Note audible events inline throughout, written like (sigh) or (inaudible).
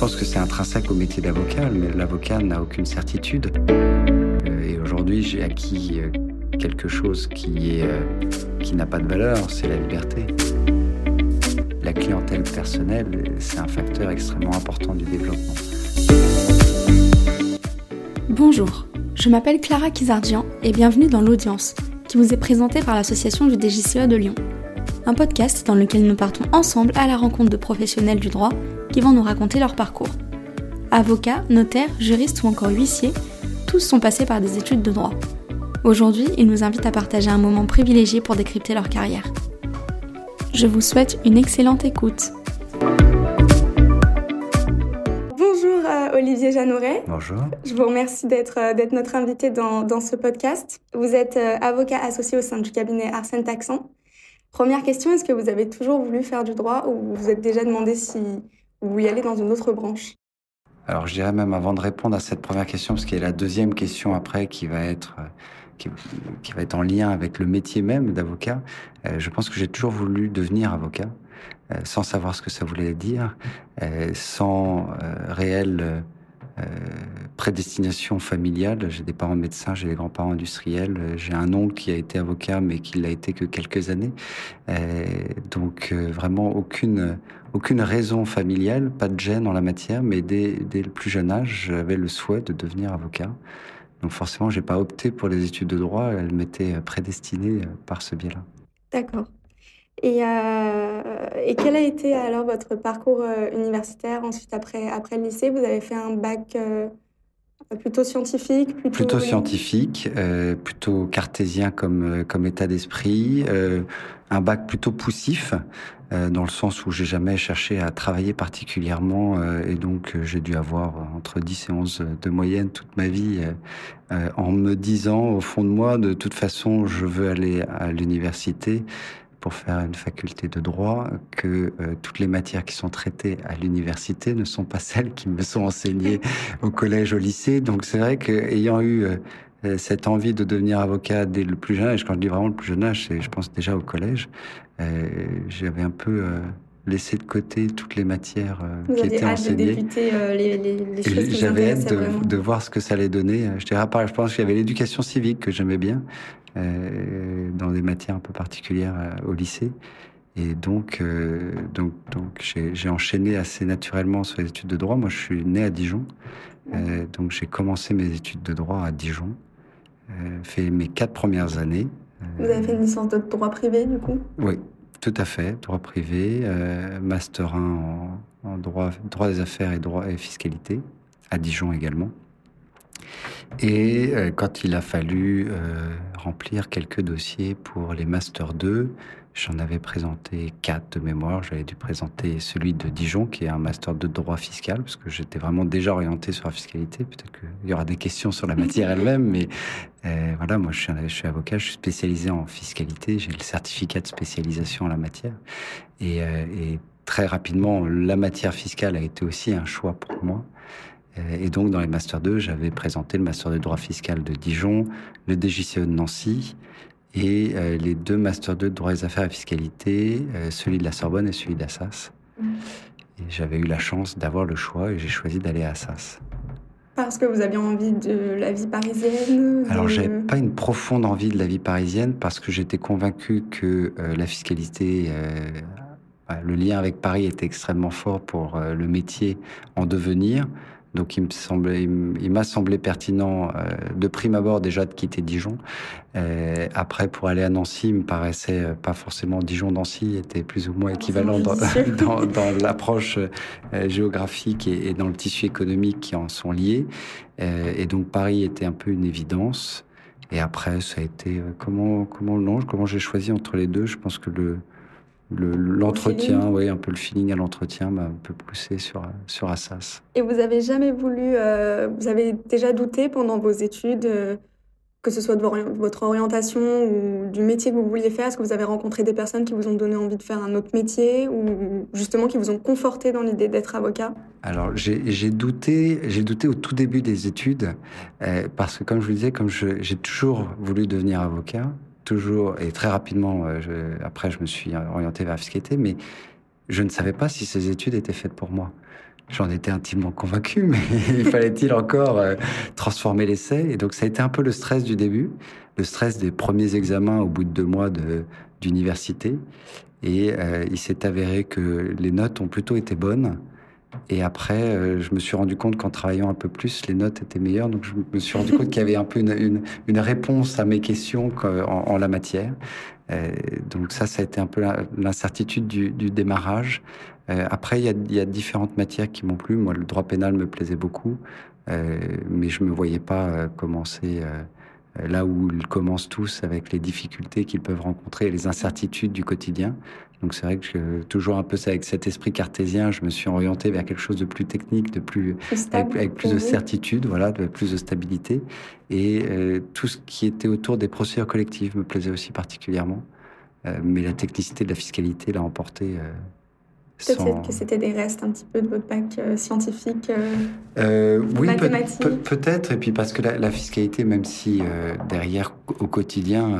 pense que c'est intrinsèque au métier d'avocat, mais l'avocat n'a aucune certitude. Euh, et aujourd'hui, j'ai acquis euh, quelque chose qui est euh, qui n'a pas de valeur, c'est la liberté. La clientèle personnelle, c'est un facteur extrêmement important du développement. Bonjour, je m'appelle Clara Kizardian et bienvenue dans l'audience, qui vous est présentée par l'association du DGCE de Lyon. Un podcast dans lequel nous partons ensemble à la rencontre de professionnels du droit qui vont nous raconter leur parcours. Avocats, notaires, juristes ou encore huissiers, tous sont passés par des études de droit. Aujourd'hui, ils nous invitent à partager un moment privilégié pour décrypter leur carrière. Je vous souhaite une excellente écoute. Bonjour euh, Olivier Jeanneret. Bonjour. Je vous remercie d'être euh, notre invité dans, dans, ce podcast. Vous êtes euh, avocat associé au sein du cabinet Arsène Taxan. Première question, est-ce que vous avez toujours voulu faire du droit ou vous vous êtes déjà demandé si vous y allez dans une autre branche? Alors je dirais même avant de répondre à cette première question, parce qu'il y a la deuxième question après qui va être qui, qui va être en lien avec le métier même d'avocat. Euh, je pense que j'ai toujours voulu devenir avocat, euh, sans savoir ce que ça voulait dire, euh, sans réel euh, prédestination familiale. J'ai des parents médecins, j'ai des grands-parents industriels, j'ai un oncle qui a été avocat mais qui l'a été que quelques années. Euh, donc euh, vraiment aucune aucune raison familiale, pas de gêne en la matière, mais dès, dès le plus jeune âge, j'avais le souhait de devenir avocat. Donc forcément, j'ai pas opté pour les études de droit, elles m'étaient prédestinées par ce biais-là. D'accord. Et, euh, et, quel a été alors votre parcours euh, universitaire ensuite après, après le lycée? Vous avez fait un bac euh, plutôt scientifique Plutôt, plutôt scientifique, euh, plutôt cartésien comme, comme état d'esprit, un bac plutôt poussif, dans le sens où j'ai jamais cherché à travailler particulièrement et donc j'ai dû avoir entre 10 et 11 de moyenne toute ma vie en me disant au fond de moi, de toute façon, je veux aller à l'université pour faire une faculté de droit que euh, toutes les matières qui sont traitées à l'université ne sont pas celles qui me sont enseignées (laughs) au collège, au lycée. Donc c'est vrai qu'ayant eu euh, euh, cette envie de devenir avocat dès le plus jeune âge, quand je dis vraiment le plus jeune âge, c'est je pense déjà au collège, j'avais un peu laissé de côté toutes les matières qui étaient enseignées. De les, les, les J'avais hâte de, de, voir ce que ça allait donner. Je dirais, je pense qu'il y avait l'éducation civique que j'aimais bien, euh, dans des matières un peu particulières euh, au lycée. Et donc, euh, donc, donc j'ai enchaîné assez naturellement sur les études de droit. Moi, je suis né à Dijon. Euh, donc, j'ai commencé mes études de droit à Dijon. Euh, fait mes quatre premières années. Vous avez fait une licence de droit privé, du coup? Oui, tout à fait. Droit privé, Master 1 en, droit des affaires et droit et fiscalité, à Dijon également. Et euh, quand il a fallu euh, remplir quelques dossiers pour les Master 2, j'en avais présenté quatre de mémoire. J'avais dû présenter celui de Dijon, qui est un Master de droit fiscal, parce que j'étais vraiment déjà orienté sur la fiscalité. Peut-être qu'il y aura des questions sur la matière (laughs) elle-même, mais euh, voilà, moi je suis, je suis, avocat, je suis spécialisé en fiscalité, j'ai le certificat de spécialisation en la matière. Et, euh, et très rapidement, la matière fiscale a été aussi un choix pour moi. Euh, et donc, dans les Master 2, j'avais présenté le Master de droit fiscal de Dijon, le DGCE de Nancy et euh, les deux Master 2 de droit des affaires et fiscalité, euh, celui de la Sorbonne et celui d'Assas. Mmh. Et j'avais eu la chance d'avoir le choix et j'ai choisi d'aller à Assas. Parce que vous aviez envie de la vie parisienne de... Alors, j'avais pas une profonde envie de la vie parisienne parce que j'étais convaincu que euh, la fiscalité, euh, le lien avec Paris était extrêmement fort pour le métier en devenir. Donc il me semblait, il m'a semblé pertinent euh, de prime abord déjà de quitter Dijon. Euh, après pour aller à Nancy, il me paraissait euh, pas forcément Dijon-Nancy était plus ou moins équivalent dans, (laughs) dans, dans l'approche euh, géographique et, et, dans le tissu économique qui en sont liés. Et donc Paris était un peu une évidence. Et après ça a été comment comment non comment j'ai choisi entre les deux? Je pense que le l'entretien, oui, un peu le feeling à l'entretien m'a un peu poussé sur, sur Assas. Et vous avez jamais voulu, euh, vous avez déjà douté pendant vos études, euh, que ce soit de votre orientation ou du métier que vous vouliez faire? Est-ce que vous avez rencontré des personnes qui vous ont donné envie de faire un autre métier ou justement qui vous ont conforté dans l'idée d'être avocat? Alors j'ai douté, j'ai douté au tout début des études euh, parce que comme je vous disais, comme j'ai toujours voulu devenir avocat, toujours, et très rapidement, euh, après, je me suis orienté vers fiscalité, mais je ne savais pas si ces études étaient faites pour moi. J'en étais intimement convaincu, (laughs) mais il fallait-il encore transformer l'essai? Et donc ça a été un peu le stress du début, le stress des premiers examens au bout de deux mois d'université. Et il s'est avéré que les notes ont plutôt été bonnes. Et après, euh, je me suis rendu compte qu'en travaillant un peu plus, les notes étaient meilleures. Donc, je me suis rendu compte qu'il y avait un peu une, réponse à mes questions en, la matière. Euh, donc, ça, ça a été un peu l'incertitude du, démarrage. Euh, après, il y, a, y, a, différentes matières qui m'ont plu. Moi, le droit pénal me plaisait beaucoup, mais je me voyais pas commencer là où ils commencent tous avec les difficultés qu'ils peuvent rencontrer et les incertitudes du quotidien. Donc c'est vrai que toujours un peu avec cet esprit cartésien, je me suis orienté vers quelque chose de plus technique, de plus avec, plus de certitude, voilà, de plus de stabilité. Et euh, tout ce qui était autour des procédures collectives me plaisait aussi particulièrement. Euh, mais la technicité de la fiscalité l'a emporté. Euh, Peut-être que c'était des restes un petit peu de votre bac scientifique, oui, peut-être. et puis parce que la, la fiscalité, même si derrière au quotidien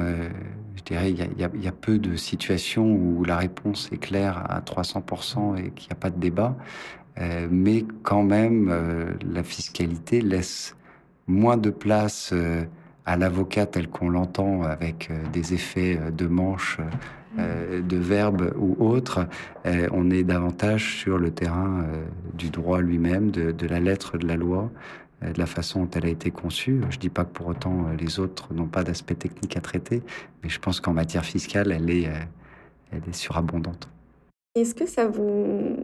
je dirais, il y, a, peu de situations où la réponse est claire à 300% et qu'il n'y a pas de débat. Euh, mais quand même, euh, la fiscalité laisse moins de place euh, à l'avocat tel qu'on l'entend avec des effets de manche, de verbes ou autres. on est davantage sur le terrain du droit lui-même, de, de, la lettre de la loi, de la façon dont elle a été conçue. Je ne dis pas que pour autant euh, les autres n'ont pas d'aspect technique à traiter, mais je pense qu'en matière fiscale, elle est, euh, surabondante. Est-ce que ça vous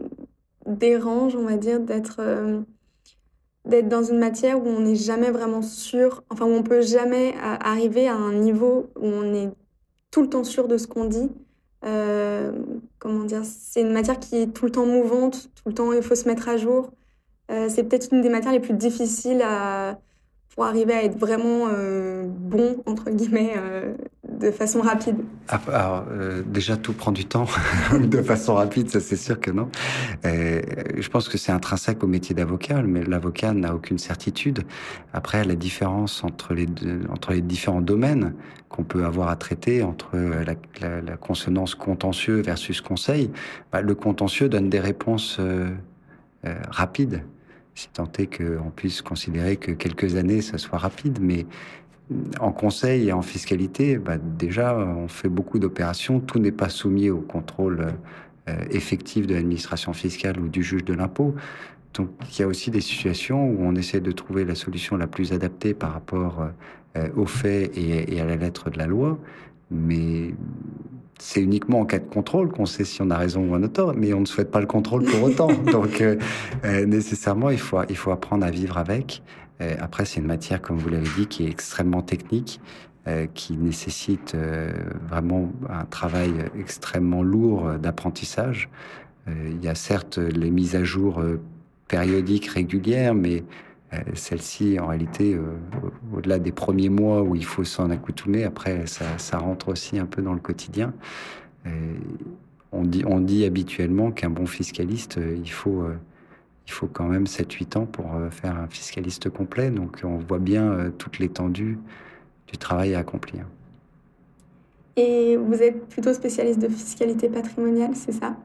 dérange, on va dire, d'être euh, d'être dans une matière où on n'est jamais vraiment sûr, enfin où on peut jamais arriver à un niveau où on est tout le temps sûr de ce qu'on dit? Comment dire? C'est une matière qui est tout le temps mouvante, tout le temps il faut se mettre à jour. Euh, c'est peut-être une des matières les plus difficiles pour arriver à être vraiment euh, bon, entre guillemets, euh, de façon rapide ah, Alors, déjà, tout prend du temps (laughs) de façon rapide, ça c'est sûr que non. je pense que c'est intrinsèque au métier d'avocat, mais l'avocat n'a aucune certitude. Après, la différence entre les, entre les différents domaines qu'on peut avoir à traiter, entre la, consonance contentieux versus conseil, bah, le contentieux donne des réponses rapides si tant est qu'on puisse considérer que quelques années, ça soit rapide, mais en conseil et en fiscalité, bah déjà, on fait beaucoup d'opérations, tout n'est pas soumis au contrôle euh, effectif de l'administration fiscale ou du juge de l'impôt. Donc il y a aussi des situations où on essaie de trouver la solution la plus adaptée par rapport euh, aux faits et, et, à la lettre de la loi, mais c'est uniquement en cas de contrôle qu'on sait si on a raison ou on a tort, mais on ne souhaite pas le contrôle pour autant. (laughs) Donc, euh, euh, nécessairement, il faut, il faut apprendre à vivre avec. Euh, après, c'est une matière, comme vous l'avez dit, qui est extrêmement technique, qui nécessite vraiment un travail extrêmement lourd d'apprentissage. il y a certes les mises à jour périodiques régulières, mais euh, celle-ci, en réalité, euh, au-delà des premiers mois où il faut s'en accoutumer, après, ça, rentre aussi un peu dans le quotidien. Euh, on dit, on dit habituellement qu'un bon fiscaliste, il faut, il faut quand même 7-8 ans pour faire un fiscaliste complet. Donc, on voit bien toute l'étendue du travail à accomplir. Et vous êtes plutôt spécialiste de fiscalité patrimoniale, c'est ça?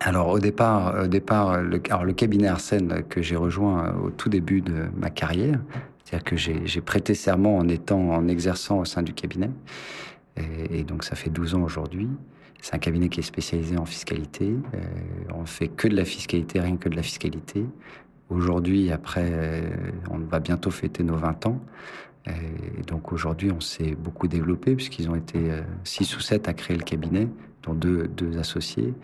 Alors au départ, au départ le, alors, le cabinet Arsène que j'ai rejoint euh, au tout début de ma carrière, c'est-à-dire que j'ai prêté serment en étant en exerçant au sein du cabinet, et, donc ça fait 12 ans aujourd'hui. C'est un cabinet qui est spécialisé en fiscalité. Euh, on fait que de la fiscalité, rien que de la fiscalité. Aujourd'hui, après, euh, on va bientôt fêter nos 20 ans. Et donc aujourd'hui, on s'est beaucoup développé puisqu'ils ont été 6 ou 7 à créer le cabinet, dont deux, deux associés.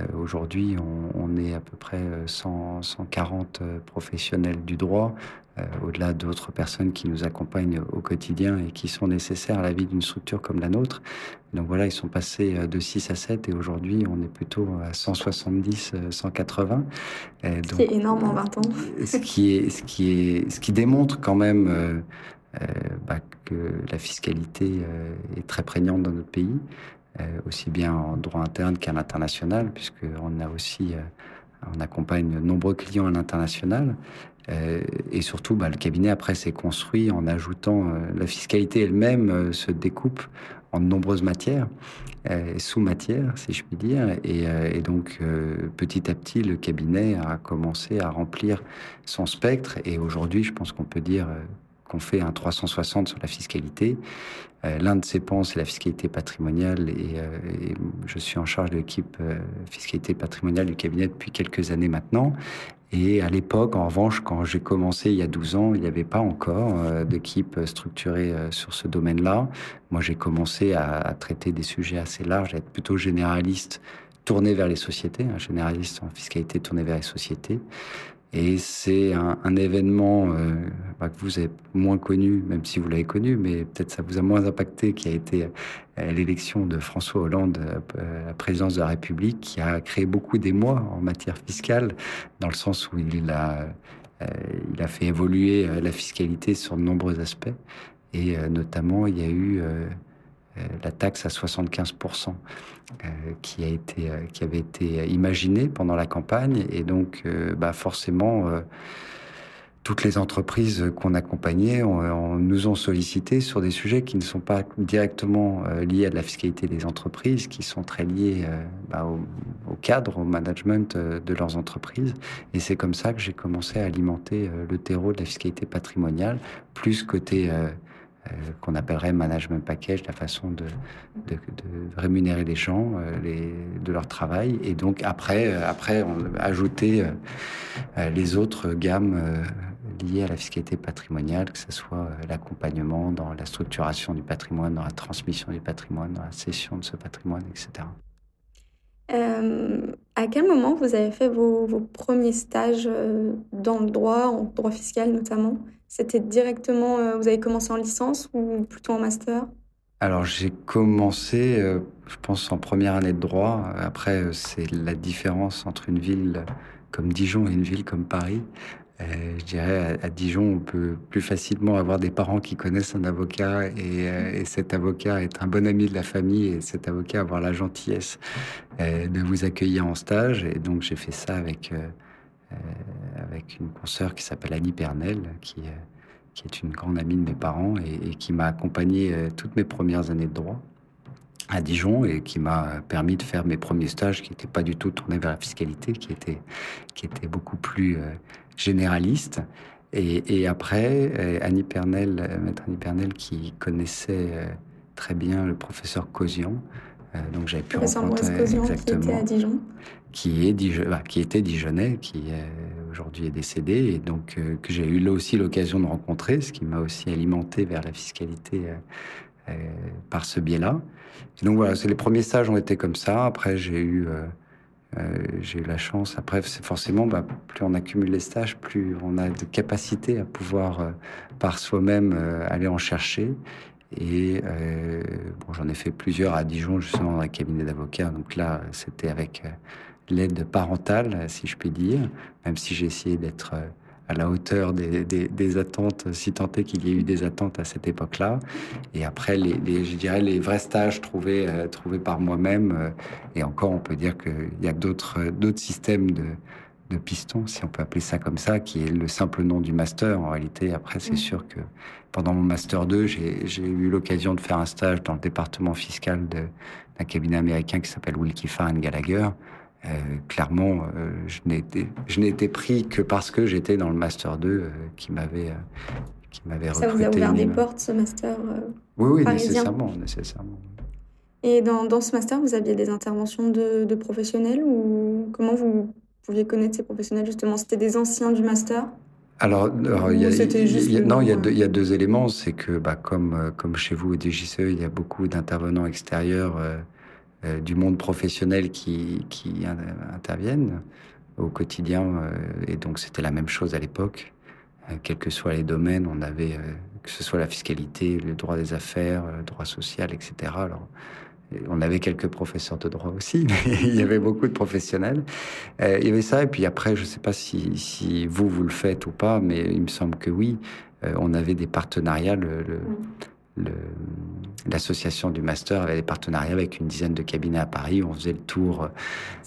Euh, aujourd'hui, on, est à peu près 100, 140 euh, professionnels du droit, euh, au-delà d'autres personnes qui nous accompagnent au quotidien et qui sont nécessaires à la vie d'une structure comme la nôtre. Donc voilà, ils sont passés de 6 à 7 et aujourd'hui, on est plutôt à 170, 180. C'est énorme en 20 ans. ce, qui est, ce, qui est, ce qui démontre quand même bah, que la fiscalité est très prégnante dans notre pays. Euh, aussi bien en droit interne qu'à l'international, puisqu'on a aussi, euh, on accompagne de nombreux clients à l'international. Euh, et surtout, bah, le cabinet après s'est construit en ajoutant la fiscalité elle-même se découpe en de nombreuses matières, sous-matières, si je puis dire. Et, et donc, petit à petit, le cabinet a commencé à remplir son spectre. Et aujourd'hui, je pense qu'on peut dire qu'on fait un 360 sur la fiscalité. Euh, l'un de ces pans, c'est la fiscalité patrimoniale et, euh, je suis en charge de l'équipe euh, fiscalité patrimoniale du cabinet depuis quelques années maintenant. Et à l'époque, en revanche, quand j'ai commencé il y a 12 ans, il n'y avait pas encore d'équipe structurée sur ce domaine-là. Moi, j'ai commencé à, traiter des sujets assez larges, à être plutôt généraliste tourné vers les sociétés, un généraliste en fiscalité tourné vers les sociétés. Et c'est un, événement euh, bah, que vous avez moins connu, même si vous l'avez connu, mais peut-être ça vous a moins impacté, qui a été euh, l'élection de François Hollande à la présidence de la République, qui a créé beaucoup d'émoi en matière fiscale, dans le sens où il a, euh, il a fait évoluer la fiscalité sur de nombreux aspects. Et notamment, il y a eu euh, la taxe à 75%, euh, qui, a été, euh, qui avait été imaginée pendant la campagne. Et donc, bah forcément, toutes les entreprises qu'on accompagnait nous ont sollicité sur des sujets qui ne sont pas directement liés à la fiscalité des entreprises, qui sont très liés bah, au, cadre, au management de leurs entreprises. Et c'est comme ça que j'ai commencé à alimenter le terreau de la fiscalité patrimoniale, plus côté euh, qu'on appellerait management package, la façon de, rémunérer les gens, euh, de leur travail, et donc après, euh, après on ajouter les autres gammes liées à la fiscalité patrimoniale, que ce soit l'accompagnement dans la structuration du patrimoine, dans la transmission du patrimoine, dans la cession de ce patrimoine, etc. à quel moment vous avez fait vos premiers stages dans le droit, en droit fiscal notamment? C'était directement, euh, vous avez commencé en licence ou plutôt en master? Alors j'ai commencé, euh, je pense, en première année de droit. Après, euh, c'est la différence entre une ville comme Dijon et une ville comme Paris. je dirais, à, Dijon, on peut plus facilement avoir des parents qui connaissent un avocat et, et, cet avocat est un bon ami de la famille et cet avocat avoir la gentillesse de vous accueillir en stage. Et donc j'ai fait ça avec avec une consoeur qui s'appelle Annie Pernel, qui, euh, qui, est une grande amie de mes parents et, qui m'a accompagné euh, toutes mes premières années de droit à Dijon et qui m'a permis de faire mes premiers stages qui n'étaient pas du tout tournés vers la fiscalité, qui étaient, qui étaient beaucoup plus généralistes. Et, et, après, Annie Pernel, maître Annie Pernel, qui connaissait très bien le professeur Cosian, donc j'avais pu rencontrer exactement, qui était à Dijon qui, est bah, qui était dijonnais, qui aujourd'hui est décédé, et donc euh, que j'ai eu là aussi l'occasion de rencontrer, ce qui m'a aussi alimenté vers la fiscalité euh, euh, par ce biais-là. donc voilà, les premiers stages ont été comme ça. Après, j'ai eu j'ai eu la chance. Après, c'est forcément, bah, plus on accumule les stages, plus on a de capacité à pouvoir par soi-même aller en chercher. Et bon, j'en ai fait plusieurs à Dijon, justement, dans un cabinet d'avocats. Donc là, c'était avec l'aide parentale, si je puis dire, même si j'ai essayé d'être euh, à la hauteur des, attentes, si tant est qu'il y ait eu des attentes à cette époque-là. Et après, les, je dirais les vrais stages trouvés, euh, trouvés par moi-même. Euh, et encore, on peut dire qu'il y a d'autres, systèmes de, de pistons, si on peut appeler ça comme ça, qui est le simple nom du master. En réalité, après, c'est sûr que pendant mon master 2, j'ai eu l'occasion de faire un stage dans le département fiscal d'un cabinet américain qui s'appelle Wilkie Farr Gallagher, euh, clairement, euh, je n'ai été pris que parce que j'étais dans le master 2 euh, qui m'avait qui m'avait recruté. Ça vous a ouvert des portes, ce master Oui, oui, nécessairement, nécessairement. Et dans, dans, ce master, vous aviez des interventions de, de, professionnels ou comment vous pouviez connaître ces professionnels justement? C'était des anciens du master? Alors, il y a, non, il y, a deux, il y a deux éléments. C'est que, bah, comme, comme chez vous au DGCE, il y a beaucoup d'intervenants extérieurs euh, du monde professionnel qui, qui interviennent au quotidien. Euh, et donc c'était la même chose à l'époque. Euh, quels que soient les domaines, on avait, que ce soit la fiscalité, le droit des affaires, le droit social, etc. Alors, on avait quelques professeurs de droit aussi, (laughs) mais il y avait beaucoup de professionnels. il y avait ça, et puis après, je ne sais pas si, vous, vous le faites ou pas, mais il me semble que oui. on avait des partenariats. L'association du master avait des partenariats avec une dizaine de cabinets à Paris. On faisait le tour,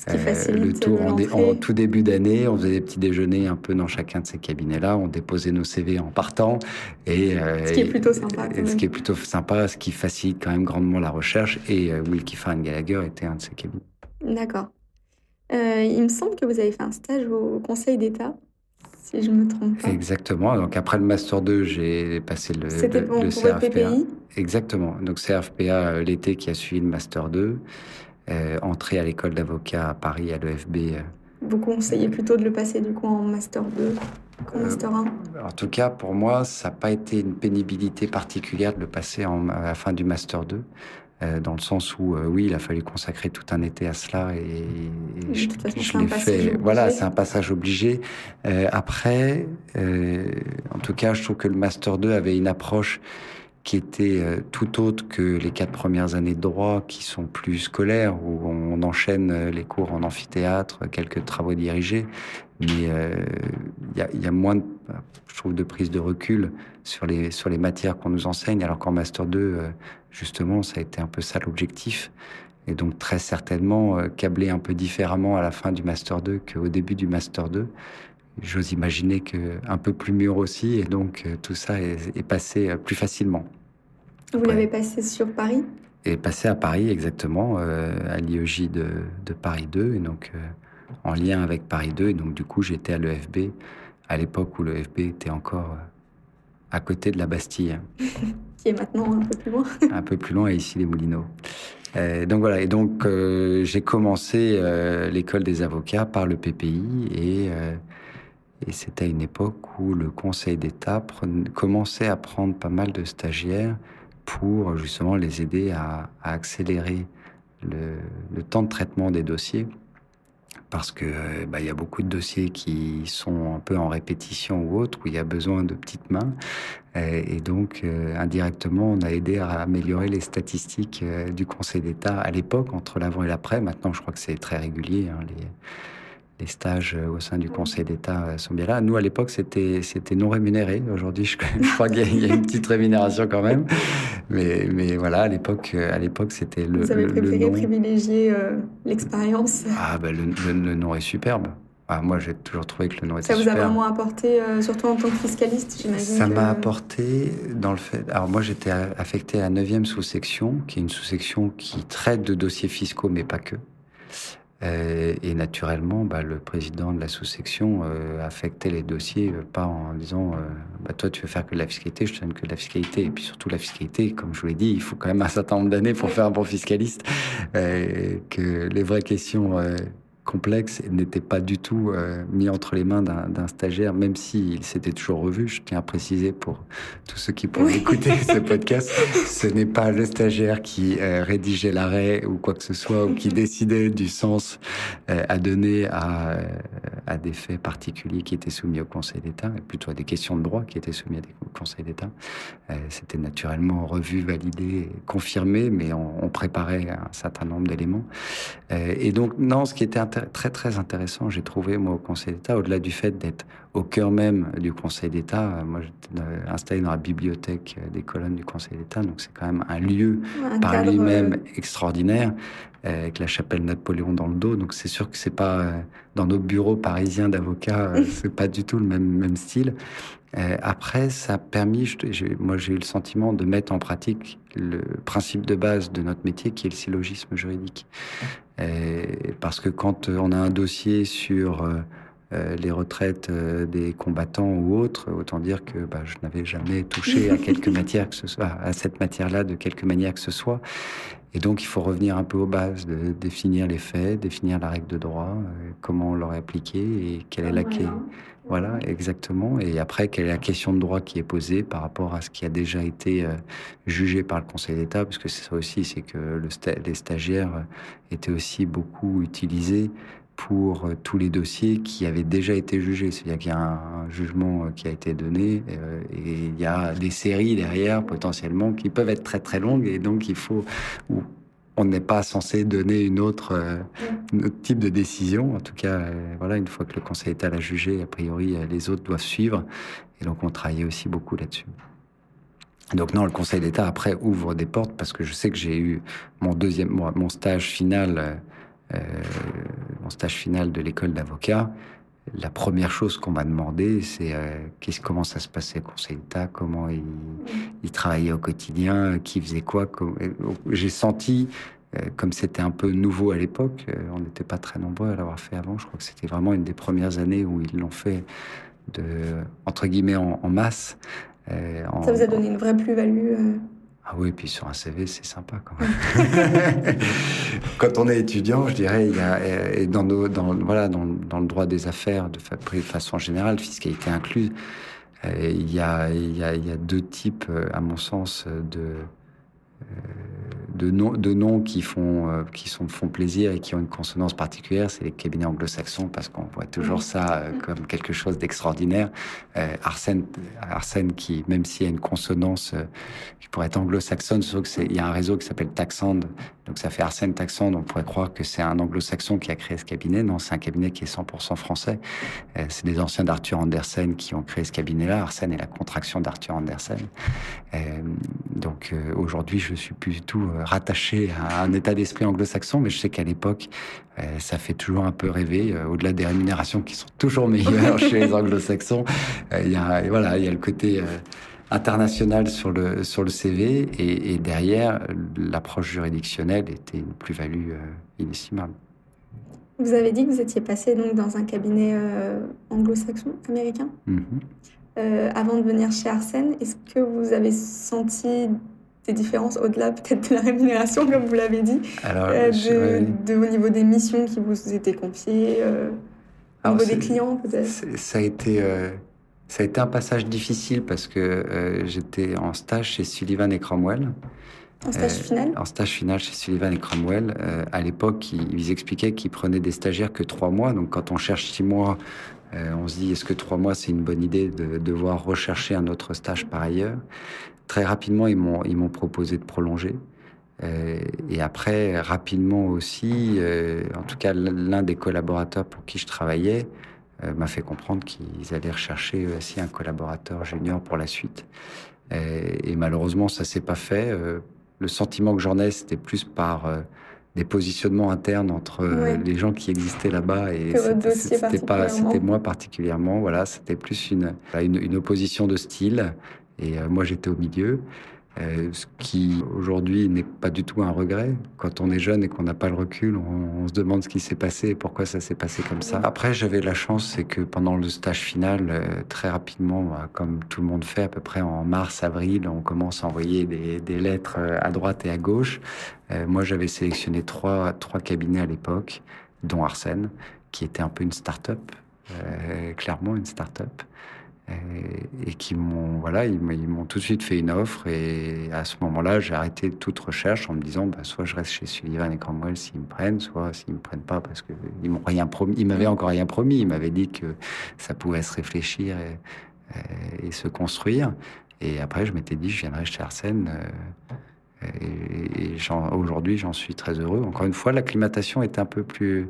euh, le tour en, tout début d'année. On faisait des petits déjeuners un peu dans chacun de ces cabinets-là. On déposait nos CV en partant. Et, euh, ce qui est plutôt sympa. ce qui est plutôt sympa, ce qui facilite quand même grandement la recherche. Et euh, Wilkie Gallagher était un de ces cabinets. D'accord. Euh, il me semble que vous avez fait un stage au Conseil d'État si je me trompe pas. Exactement. Donc après le master 2, j'ai passé le, C'était le, le CRFPA. Exactement. Donc CRFPA euh, l'été qui a suivi le master 2, euh, entrée à l'école d'avocat à Paris à l'EFB. Euh. Vous conseillez plutôt de le passer du coup en master 2 qu'en master 1 En tout cas, pour moi, ça n'a pas été une pénibilité particulière de le passer en, à la fin du master 2. Euh, dans le sens où euh, oui, il a fallu consacrer tout un été à cela et, je, l'ai fait. Voilà, c'est un passage obligé. Euh, après, en tout cas, je trouve que le master 2 avait une approche qui était tout autre que les quatre premières années de droit, qui sont plus scolaires, où on enchaîne les cours en amphithéâtre, quelques travaux dirigés, mais il y a, y, a, moins, de, je trouve, de prise de recul sur les sur les matières qu'on nous enseigne, alors qu'en master 2, justement, ça a été un peu ça l'objectif. Et donc très certainement euh, câblé un peu différemment à la fin du Master 2 qu'au début du Master 2. J'ose imaginer que un peu plus mûr aussi, et donc euh, tout ça est, passé euh, plus facilement. Vous l'avez passé sur Paris? Et passé à Paris, exactement, à l'IEJ de, de, Paris 2, et donc en lien avec Paris 2. Et donc du coup, j'étais à l'EFB à l'époque où l'EFB était encore à côté de la Bastille. (laughs) qui est maintenant un peu plus loin. (laughs) un peu plus loin, et ici les Moulineaux. Euh, donc voilà, et donc euh, j'ai commencé euh, l'école des avocats par le PPI et, et c'était une époque où le Conseil d'État commençait à prendre pas mal de stagiaires pour justement les aider à, à accélérer le, le, temps de traitement des dossiers parce que bah, il y a beaucoup de dossiers qui sont un peu en répétition ou autre où il y a besoin de petites mains et donc euh, indirectement on a aidé à améliorer les statistiques euh, du Conseil d'État à l'époque entre l'avant et l'après. Maintenant je crois que c'est très régulier. Hein, les stages au sein du Conseil d'État sont bien là. Nous, à l'époque, c'était c'était non rémunéré. Aujourd'hui, je, (laughs) crois qu'il y, a une petite rémunération quand même. Mais, mais voilà, à l'époque, à l'époque, c'était le. Vous avez préféré privilégier euh, l'expérience? Ah ben le, le, nom est superbe. Ah, moi, j'ai toujours trouvé que le nom était super. Ça vous a vraiment apporté, euh, surtout en tant que fiscaliste, j'imagine Ça m'a apporté dans le fait... Alors moi, j'étais affecté à la 9e sous-section, qui est une sous-section qui traite de dossiers fiscaux, mais pas que. Euh, et naturellement, bah, le président de la sous-section euh, affectait les dossiers, euh, pas en disant bah, Toi, tu veux faire que de la fiscalité, je te donne que de la fiscalité. Et puis surtout, la fiscalité, comme je vous l'ai dit, il faut quand même un certain nombre d'années pour faire un bon fiscaliste. que les vraies questions complexe et n'était pas du tout euh, mis entre les mains d'un stagiaire, même s'il s'était toujours revu. Je tiens à préciser pour tous ceux qui pourraient écouter ce (laughs) podcast, ce n'est pas le stagiaire qui euh, rédigeait l'arrêt ou quoi que ce soit, ou qui décidait du sens euh, à donner à, à des faits particuliers qui étaient soumis au Conseil d'État, et plutôt à des questions de droit qui étaient soumises au Conseil d'État. C'était naturellement revu, validé, confirmé, mais on, on préparait un certain nombre d'éléments. et donc, non, ce qui était très très intéressant, j'ai trouvé moi au Conseil d'État, au-delà du fait d'être au cœur même du Conseil d'État. Euh, moi, j'étais installé dans la bibliothèque euh, des colonnes du Conseil d'État, donc c'est quand même un lieu par lui-même euh, extraordinaire, avec la chapelle Napoléon dans le dos. Donc c'est sûr que c'est pas dans nos bureaux parisiens d'avocats, (laughs) c'est pas du tout le même même style. après, ça a permis, moi j'ai eu le sentiment de mettre en pratique le principe de base de notre métier, qui est le syllogisme juridique. Parce que quand on a un dossier sur euh, les retraites euh, des combattants ou autres, autant dire que bah, je n'avais jamais touché à quelque (laughs) matière que ce soit, à cette matière-là de quelque manière que ce soit. Et donc, il faut revenir un peu aux bases, de définir les faits, définir la règle de droit, euh, comment on l'aurait appliqué et quelle est la clé. Voilà, exactement. Et après, quelle est la question de droit qui est posée par rapport à ce qui a déjà été jugé par le Conseil d'État, parce que c'est ça aussi, c'est que le les stagiaires étaient aussi beaucoup utilisés pour euh, tous les dossiers qui avaient déjà été jugés. C'est-à-dire qu'il y a un, jugement euh, qui a été donné euh, et il y a des séries derrière potentiellement qui peuvent être très très longues et donc il faut on n'est pas censé donner une autre, un autre type de décision. En tout cas, voilà, une fois que le Conseil d'État l'a jugé, a priori, les autres doivent suivre. Et donc, on travaillait aussi beaucoup là-dessus. Donc non, le Conseil d'État après ouvre des portes parce que je sais que j'ai eu mon deuxième, mon stage final, euh, mon stage final de l'école d'avocat. La première chose qu'on m'a demandé, c'est euh, comment ça se passait au Conseil d'État, comment il, il, travaillait au quotidien, qui faisait quoi? J'ai senti, euh, comme c'était un peu nouveau à l'époque, euh, on n'était pas très nombreux à l'avoir fait avant. Je crois que c'était vraiment une des premières années où ils l'ont fait de entre guillemets en, masse. Ça vous a donné une vraie plus-value ah oui, puis sur un CV, c'est sympa quand même. (laughs) quand on est étudiant, je dirais, il y a, et dans, nos, dans, voilà, dans, dans, le droit des affaires, de, façon générale, fiscalité incluse, euh, il, y a, il, y a, il y a deux types, à mon sens, de, de noms, de noms qui font euh, qui sont font plaisir et qui ont une consonance particulière, c'est les cabinets anglo-saxons parce qu'on voit toujours ça euh, comme quelque chose d'extraordinaire. Euh, Arsène, Arsène qui même s'il y a une consonance qui pourrait être anglo-saxonne, sauf que c'est il y a un réseau qui s'appelle Taxand, donc ça fait Arsène Taxand, on pourrait croire que c'est un anglo-saxon qui a créé ce cabinet. Non, c'est un cabinet qui est 100% français. c'est des anciens d'Arthur Andersen qui ont créé ce cabinet-là. Arsène est la contraction d'Arthur Andersen. Donc aujourd'hui, je suis plus du tout rattaché à un état d'esprit anglo-saxon, mais je sais qu'à l'époque, euh, ça fait toujours un peu rêver. Euh, au-delà des rémunérations qui sont toujours meilleures (laughs) chez les anglo-saxons, euh, il y a voilà, il y a le côté international sur le sur le CV et, derrière l'approche juridictionnelle était une plus-value inestimable. Vous avez dit que vous étiez passé donc dans un cabinet anglo-saxon américain? Mm-hmm. avant de venir chez Arsène, est-ce que vous avez senti des différences au-delà peut-être de la rémunération, comme vous l'avez dit, euh, de, au niveau des missions qui vous étaient confiées, euh, au niveau des clients peut-être? Ça a été... Euh, ça a été un passage difficile parce que j'étais en stage chez Sullivan et Cromwell. En stage final? En stage final chez Sullivan et Cromwell. à l'époque, ils, ils, expliquaient qu'ils prenaient des stagiaires que trois mois. Donc quand on cherche six mois, on se dit est-ce que trois mois c'est une bonne idée de devoir rechercher un autre stage par ailleurs? Très rapidement, ils m'ont, ils m'ont proposé de prolonger. Euh, et après, rapidement aussi, euh, en tout cas, l'un des collaborateurs pour qui je travaillais euh, m'a fait comprendre qu'ils allaient rechercher aussi un collaborateur junior pour la suite. et malheureusement, ça s'est pas fait. le sentiment que j'en ai, c'était plus par des positionnements internes entre les gens qui existaient là-bas et c'était pas, c'était moi particulièrement. Voilà, c'était plus une, une, une opposition de style. Et euh, moi, j'étais au milieu. Euh, ce qui aujourd'hui n'est pas du tout un regret. Quand on est jeune et qu'on n'a pas le recul, on, se demande ce qui s'est passé et pourquoi ça s'est passé comme ça. Après, j'avais la chance, c'est que pendant le stage final, euh, très rapidement, bah, comme tout le monde fait, à peu près en mars, avril, on commence à envoyer des, des lettres à droite et à gauche. Euh, moi, j'avais sélectionné trois, trois cabinets à l'époque, dont Arsène, qui était un peu une start-up, euh, clairement une start-up et, qui m'ont voilà ils m'ont tout de suite fait une offre. Et à ce moment-là j'ai arrêté toute recherche en me disant bah, soit je reste chez Sullivan et Cromwell s'ils me prennent soit s'ils me prennent pas parce que ils m'ont rien promis. Ils m'avaient encore rien promis. Ils m'avaient dit que ça pouvait se réfléchir et, et, se construire. Et après je m'étais dit je viendrai chez Arsène euh, et, et aujourd'hui j'en suis très heureux. Encore une fois l'acclimatation est un peu plus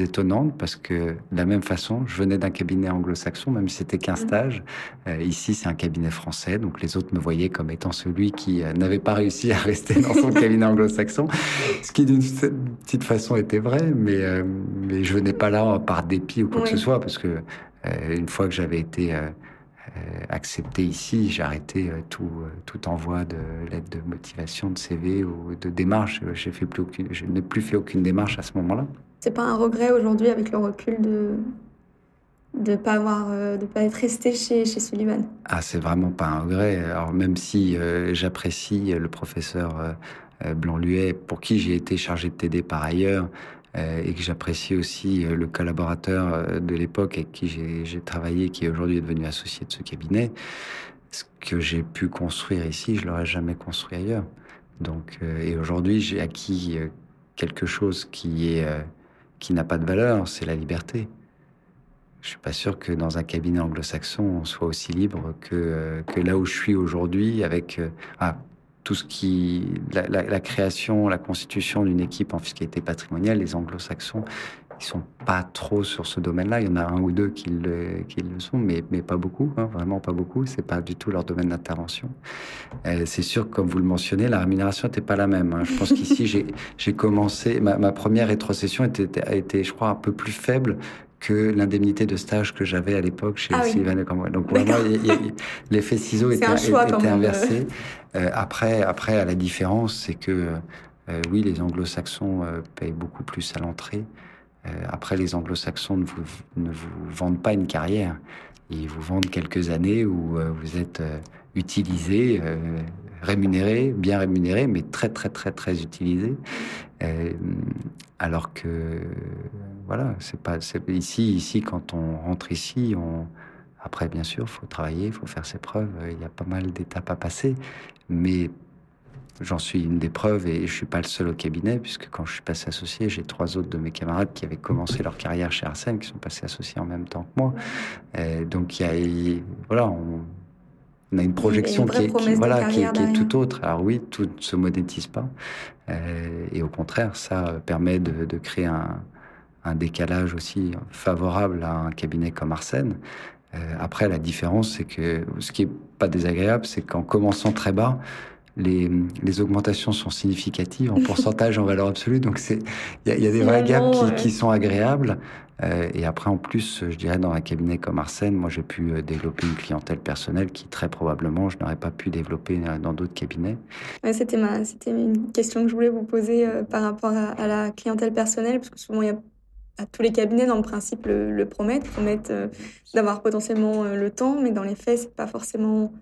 étonnante parce que de la même façon, je venais d'un cabinet anglo-saxon, même si c'était qu'un mhm. stage. Euh, ici, c'est un cabinet français, donc les autres me voyaient comme étant celui qui euh, n'avait pas réussi à rester dans son (laughs) cabinet anglo-saxon, ce qui d'une petite façon était vrai, mais, euh, mais je venais pas là par dépit ou quoi que ce soit, parce que une fois que j'avais été accepté ici, j'ai arrêté tout, tout envoi de lettres de motivation, de CV ou de démarche. J'ai fait plus aucune, je n'ai plus fait aucune démarche à ce moment-là c'est pas un regret aujourd'hui avec le recul de de pas avoir euh, de pas être resté chez chez Sullivan. Ah, c'est vraiment pas un regret. Alors même si euh, j'apprécie le professeur euh, Blanc-Luet pour qui j'ai été chargé de TD par ailleurs et que j'apprécie aussi le collaborateur de l'époque avec qui j'ai travaillé qui aujourd'hui est devenu associé de ce cabinet, ce que j'ai pu construire ici, je l'aurais jamais construit ailleurs. Donc et aujourd'hui, j'ai acquis quelque chose qui est qui n'a pas de valeur, c'est la liberté. Je suis pas sûr que dans un cabinet anglo-saxon, on soit aussi libre que, euh, que là où je suis aujourd'hui avec euh, ah, tout ce qui, la, la, création, la constitution d'une équipe en fiscalité patrimoniale. Les anglo-saxons, ils sont pas trop sur ce domaine-là. Il y en a un ou deux qui le, qui le sont, mais, mais pas beaucoup, hein, vraiment pas beaucoup. C'est pas du tout leur domaine d'intervention. Euh, c'est sûr, comme vous le mentionnez, la rémunération n'était pas la même. Hein. Je pense qu'ici, j'ai commencé, ma, ma, première rétrocession était, a été, je crois, un peu plus faible que l'indemnité de stage que j'avais à l'époque chez ah Sylvain oui. Donc vraiment, l'effet ciseau était, était inversé. Euh, après, après, à la différence, c'est que euh, oui, les anglo-saxons payent beaucoup plus à l'entrée. Euh, après, les anglo-saxons ne vous, ne vous vendent pas une carrière. Ils vous vendent quelques années où vous êtes utilisé, rémunéré, bien rémunéré, mais très, très, très, très utilisé. alors que, voilà, c'est pas, ici, ici, quand on rentre ici, on, après, bien sûr, il faut travailler, il faut faire ses preuves. Il y a pas mal d'étapes à passer. Mais J'en suis une des preuves et je suis pas le seul au cabinet puisque quand je suis passé associé, j'ai trois autres de mes camarades qui avaient commencé leur carrière chez Arsène qui sont passés associés en même temps que moi. donc il y a, voilà, on, a une projection qui est, voilà, qui est, tout autre. Alors oui, tout ne se monétise pas euh, et au contraire, ça permet de, de créer un, un, décalage aussi favorable à un cabinet comme Arsène. Euh, après, la différence, c'est que ce qui est pas désagréable, c'est qu'en commençant très bas, les, les, augmentations sont significatives en pourcentage, en valeur absolue. Donc, il y, a, y a des vrais gaps qui, qui, sont agréables. Euh, et après, en plus, je dirais, dans un cabinet comme Arsène, moi, j'ai pu euh, développer une clientèle personnelle qui, très probablement, je n'aurais pas pu développer euh, dans d'autres cabinets. c'était, une question que je voulais vous poser par rapport à, la clientèle personnelle, parce que souvent, il y a à tous les cabinets, dans le principe, le, le promettent, promettent d'avoir potentiellement le temps, mais dans les faits, c'est pas forcément,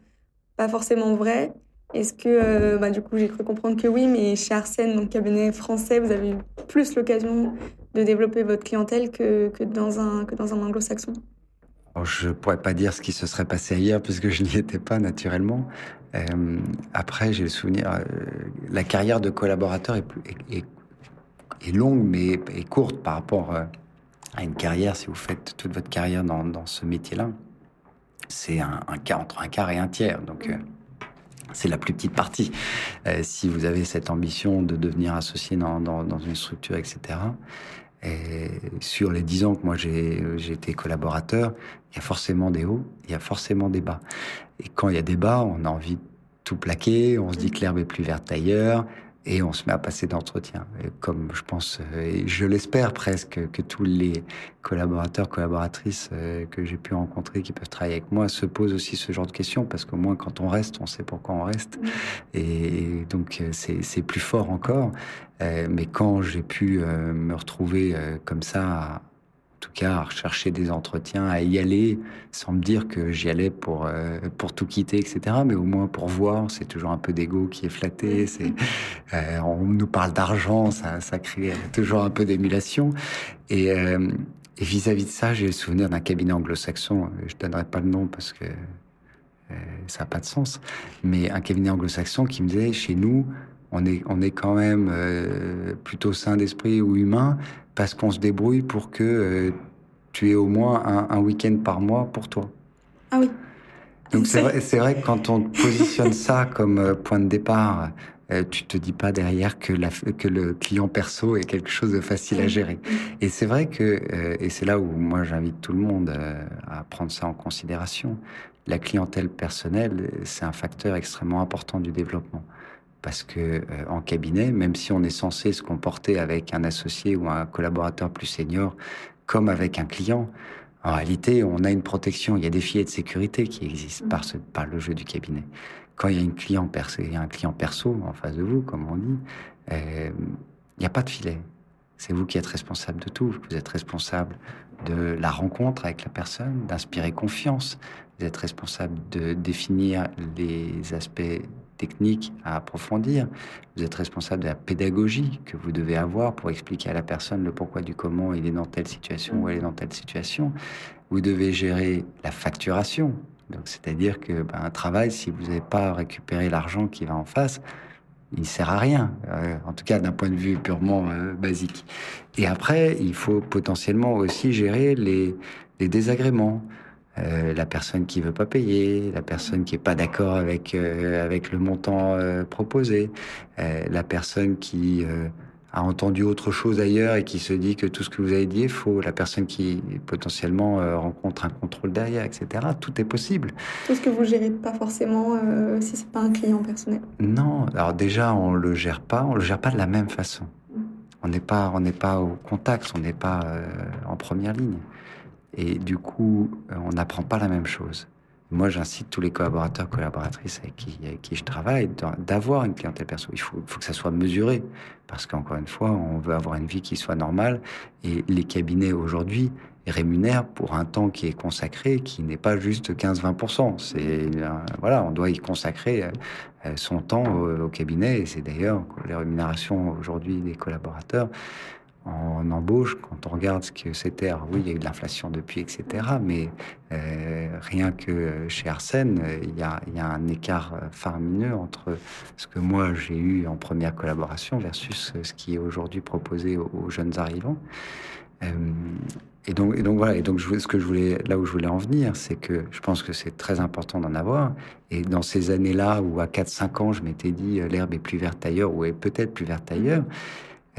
pas forcément vrai. Est-ce que, euh, bah, du coup, j'ai cru comprendre que oui, mais chez Arsène, donc cabinet français, vous avez eu plus l'occasion de développer votre clientèle que, dans un, que dans un anglo-saxon? Je ne pourrais pas dire ce qui se serait passé ailleurs, puisque je n'y étais pas naturellement. Euh, après, j'ai le souvenir, euh, la carrière de collaborateur est, longue, mais est courte par rapport à une carrière, si vous faites toute votre carrière dans, ce métier-là. C'est un, entre un quart et un tiers. Donc, c'est la plus petite partie. Euh, si vous avez cette ambition de devenir associé dans, dans, une structure, etc. Et sur les dix ans que moi j'ai été collaborateur, il y a forcément des hauts, il y a forcément des bas. Et quand il y a des bas, on a envie de tout plaquer, on se dit que l'herbe est plus verte ailleurs, et on se met à passer d'entretien. Comme je pense, euh, et je l'espère presque, que tous les collaborateurs, collaboratrices euh, que j'ai pu rencontrer, qui peuvent travailler avec moi, se posent aussi ce genre de questions, parce qu'au moins quand on reste, on sait pourquoi on reste. Et donc euh, c'est plus fort encore. Mais quand j'ai pu me retrouver comme ça tout cas à rechercher des entretiens, à y aller, sans me dire que j'y allais pour, euh, pour tout quitter, etc. Mais au moins pour voir, c'est toujours un peu d'ego qui est flatté. C'est, euh, on nous parle d'argent, ça, ça crée toujours un peu d'émulation. Et, euh, et vis-à-vis de ça, j'ai le souvenir d'un cabinet anglo-saxon. Je donnerai pas le nom parce que ça n'a pas de sens. Mais un cabinet anglo-saxon qui me disait, chez nous, on est, on est quand même plutôt sain d'esprit ou humain, parce qu'on se débrouille pour que euh, tu aies au moins un, week-end par mois pour toi. Ah oui. Donc c'est vrai, que quand on positionne ça (laughs) comme euh, point de départ, euh, tu te dis pas derrière que, la, que le client perso est quelque chose de facile à gérer. Et c'est vrai que, et c'est là où moi j'invite tout le monde à prendre ça en considération, la clientèle personnelle, c'est un facteur extrêmement important du développement parce que euh, en cabinet, même si on est censé se comporter avec un associé ou un collaborateur plus senior comme avec un client, en réalité, on a une protection. Il y a des filets de sécurité qui existent par, par le jeu du cabinet. Quand il y a, une client perso, il y a un client perso en face de vous, comme on dit, euh, il n'y a pas de filet. C'est vous qui êtes responsable de tout. Vous êtes responsable de la rencontre avec la personne, d'inspirer confiance. Vous êtes responsable de définir les aspects techniques à approfondir. Vous êtes responsable de la pédagogie que vous devez avoir pour expliquer à la personne le pourquoi du comment il est dans telle situation ou elle est dans telle situation. Vous devez gérer la facturation. Donc, c'est-à-dire que ben, un travail, si vous n'avez pas récupéré l'argent qui va en face, il ne sert à rien, euh, en tout cas d'un point de vue purement euh, basique. Et après, il faut potentiellement aussi gérer les, les désagréments. Euh, la personne qui veut pas payer, la personne qui est pas d'accord avec euh, avec le montant euh, proposé, la personne qui a entendu autre chose ailleurs et qui se dit que tout ce que vous avez dit est faux, la personne qui potentiellement rencontre un contrôle derrière, etc. Tout est possible. Tout ce que vous gérez pas forcément si c'est pas un client personnel. Non, alors déjà on le gère pas, on le gère pas de la même façon. Mm. On n'est pas, on n'est pas au contact, on n'est pas en première ligne, et du coup on n'apprend pas la même chose. Moi, j'incite tous les collaborateurs, collaboratrices avec qui, je travaille d'avoir une clientèle perso. Il faut, que ça soit mesuré parce qu'encore une fois, on veut avoir une vie qui soit normale et les cabinets aujourd'hui rémunèrent pour un temps qui est consacré, qui n'est pas juste 15-20%. C'est voilà, on doit y consacrer euh, son temps au, au cabinet et c'est d'ailleurs les rémunérations aujourd'hui des collaborateurs en embauche, quand on regarde ce que c'était, oui, il y a eu de l'inflation depuis, etc., mais euh, rien que chez Arsène, il y, a, un écart faramineux entre ce que moi j'ai eu en première collaboration versus ce qui est aujourd'hui proposé aux, jeunes arrivants. Euh, et donc, voilà. Et donc, ce que je voulais, là où je voulais en venir, c'est que je pense que c'est très important d'en avoir. Et dans ces années-là où à 4-5 ans, je m'étais dit l'herbe est plus verte ailleurs ou est peut-être plus verte ailleurs.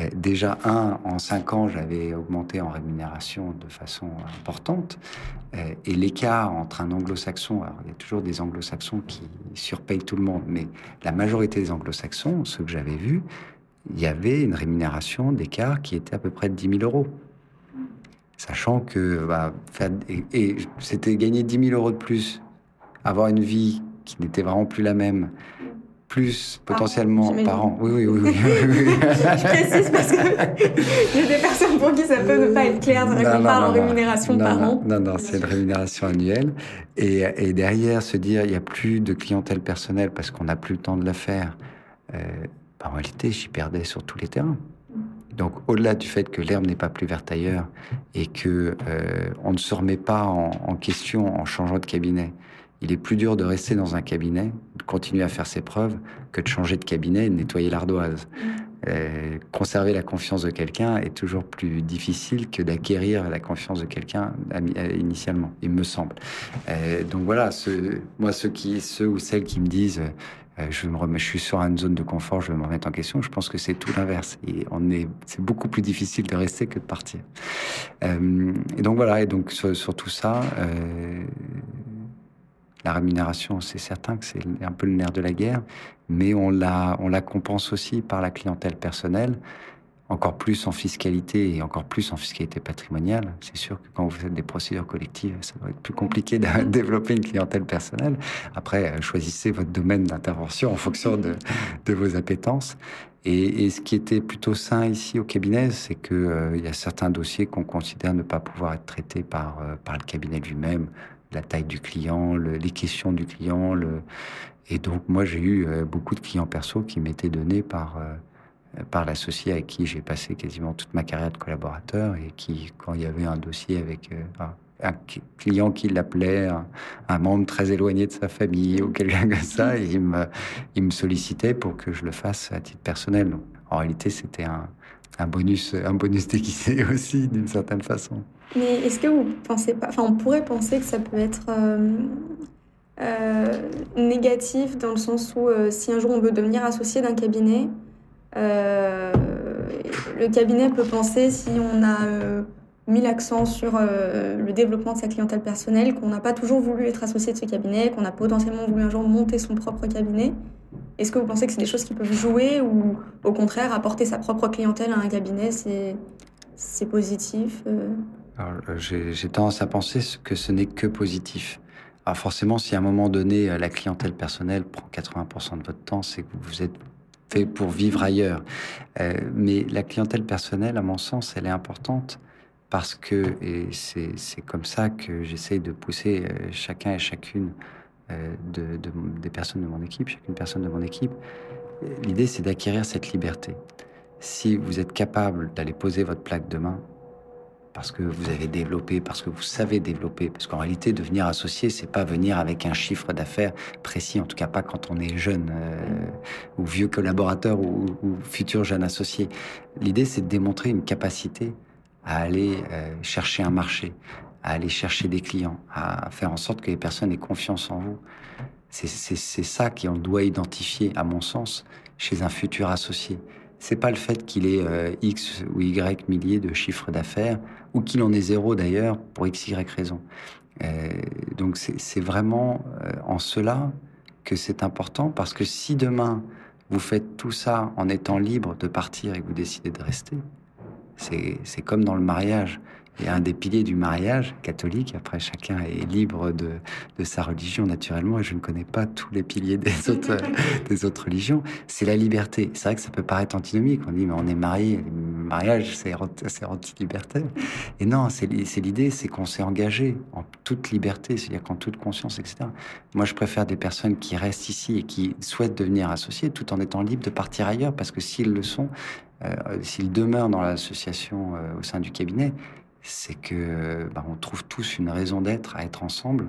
Euh, déjà, un, en cinq ans, j'avais augmenté en rémunération de façon importante. Euh, et l'écart entre un anglo-saxon, alors il y a toujours des anglo-saxons qui surpayent tout le monde, mais la majorité des anglo-saxons, ceux que j'avais vus, il y avait une rémunération d'écart qui était à peu près de 10 000 euros. Sachant que bah, et, et c'était gagner 10 000 euros de plus, avoir une vie qui n'était vraiment plus la même, plus potentiellement par an. Oui, oui, oui. oui, (laughs) je précise parce qu'il y a des personnes pour qui ça peut ne pas être clair de qu'on parle en rémunération par an. Non, non, c'est une rémunération annuelle. Et, et, derrière, se dire, il n'y a plus de clientèle personnelle parce qu'on n'a plus le temps de la faire. Euh, bah, en réalité, j'y perdais sur tous les terrains. Donc, au-delà du fait que l'herbe n'est pas plus verte ailleurs et que euh, on ne se remet pas en, en question en changeant de cabinet, il est plus dur de rester dans un cabinet, de continuer à faire ses preuves, que de changer de cabinet et de nettoyer l'ardoise. Mm. Euh, conserver la confiance de quelqu'un est toujours plus difficile que d'acquérir la confiance de quelqu'un euh, initialement, il me semble. Euh, donc voilà, moi ceux qui, ceux ou celles qui me disent je, me remets, je suis sur une zone de confort, je vais me remettre en question. Je pense que c'est tout l'inverse. Et on est, c'est beaucoup plus difficile de rester que de partir. et donc voilà. Et donc sur, sur tout ça, la rémunération, c'est certain que c'est un peu le nerf de la guerre, mais on la, on la compense aussi par la clientèle personnelle, encore plus en fiscalité et encore plus en fiscalité patrimoniale. C'est sûr que quand vous faites des procédures collectives, ça doit être plus compliqué de (laughs) développer une clientèle personnelle. Après, euh, choisissez votre domaine d'intervention en fonction de, vos appétences. Et, ce qui était plutôt sain ici au cabinet, c'est que euh, y a certains dossiers qu'on considère ne pas pouvoir être traités par, euh, par le cabinet lui-même, la taille du client, les questions du client. Le... Et donc, moi, j'ai eu euh, beaucoup de clients perso qui m'étaient donnés par, euh, par l'associé avec qui j'ai passé quasiment toute ma carrière de collaborateur et qui, quand il y avait un dossier avec euh, un client qui l'appelait, un, membre très éloigné de sa famille ou quelqu'un comme ça, (laughs) il me, il me sollicitait pour que je le fasse à titre personnel. en réalité, c'était un, un bonus, un bonus (laughs) déguisé aussi, d'une certaine façon. Mais est-ce que vous pensez pas, enfin, on pourrait penser que ça peut être euh, euh, négatif dans le sens où euh, si un jour on veut devenir associé d'un cabinet, le cabinet peut penser si on a mis l'accent sur le développement de sa clientèle personnelle, qu'on n'a pas toujours voulu être associé de ce cabinet, qu'on a potentiellement voulu un jour monter son propre cabinet. Est-ce que vous pensez que c'est des choses qui peuvent jouer ou au contraire apporter sa propre clientèle à un cabinet, c'est positif j'ai tendance à penser que ce n'est que positif. Alors forcément, si à un moment donné, euh, la clientèle personnelle prend 80% de votre temps, c'est que vous êtes fait pour vivre ailleurs. Euh, mais la clientèle personnelle, à mon sens, elle est importante parce que, et c'est comme ça que j'essaye de pousser chacun et chacune de, des personnes de mon équipe, chacune personne de mon équipe, l'idée c'est d'acquérir cette liberté. Si vous êtes capable d'aller poser votre plaque demain, parce que vous avez développé, parce que vous savez développer. Parce qu'en réalité, devenir associé, c'est pas venir avec un chiffre d'affaires précis, en tout cas pas quand on est jeune euh, ou vieux collaborateur ou, futur jeune associé. L'idée, c'est de démontrer une capacité à aller euh, chercher un marché, à aller chercher des clients, à faire en sorte que les personnes aient confiance en vous. C'est ça qu'on doit identifier, à mon sens, chez un futur associé c'est pas le fait qu'il ait euh, X ou Y milliers de chiffres d'affaires, ou qu'il en ait zéro d'ailleurs, pour X, Y raison. Euh, donc c'est vraiment euh, en cela que c'est important, parce que si demain vous faites tout ça en étant libre de partir et que vous décidez de rester, c'est comme dans le mariage et un des piliers du mariage catholique. Après, chacun est libre de, de, sa religion naturellement, et je ne connais pas tous les piliers des (laughs) autres, des autres religions. C'est la liberté. C'est vrai que ça peut paraître antinomique. On dit, mais on est marié, le mariage, c'est anti-liberté. Et non, c'est l'idée, c'est qu'on s'est engagé en toute liberté, c'est-à-dire qu'en toute conscience, etc. Moi, je préfère des personnes qui restent ici et qui souhaitent devenir associées tout en étant libres de partir ailleurs, parce que s'ils le sont, euh, s'ils demeurent dans l'association euh, au sein du cabinet, c'est que bah, on trouve tous une raison d'être à être ensemble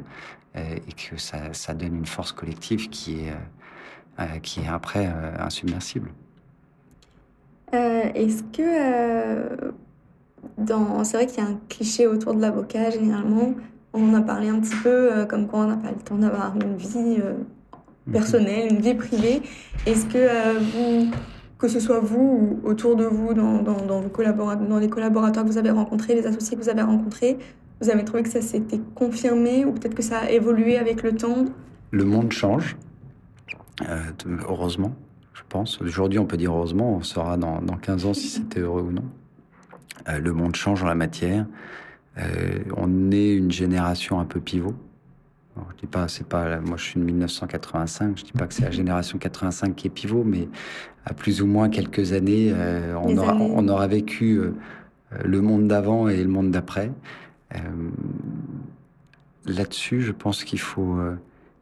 euh, et que ça, ça, donne une force collective qui est, euh, euh, qui est après insubmersible. Est-ce que dans... c'est vrai qu'il y a un cliché autour de l'avocat généralement, on en a parlé un petit peu, comme quoi on n'a pas le temps d'avoir une vie mhm. personnelle, une vie privée. Est-ce que vous que ce soit vous ou autour de vous, dans, dans, vos collaborateurs, dans les collaborateurs que vous avez rencontrés, les associés que vous avez rencontrés, vous avez trouvé que ça s'était confirmé ou peut-être que ça a évolué avec le temps? Le monde change, euh, heureusement, je pense. Aujourd'hui, on peut dire heureusement, on saura dans, dans 15 ans si (laughs) c'était heureux ou non. Euh, le monde change en la matière. Euh, on est une génération un peu pivot. Je dis pas, c'est pas, moi je suis de 1985, je dis pas que c'est la génération 85 qui est pivot, mais à plus ou moins quelques années, euh, on, aura, on, aura, vécu euh, le monde d'avant et le monde d'après. Euh, là-dessus, je pense qu'il faut,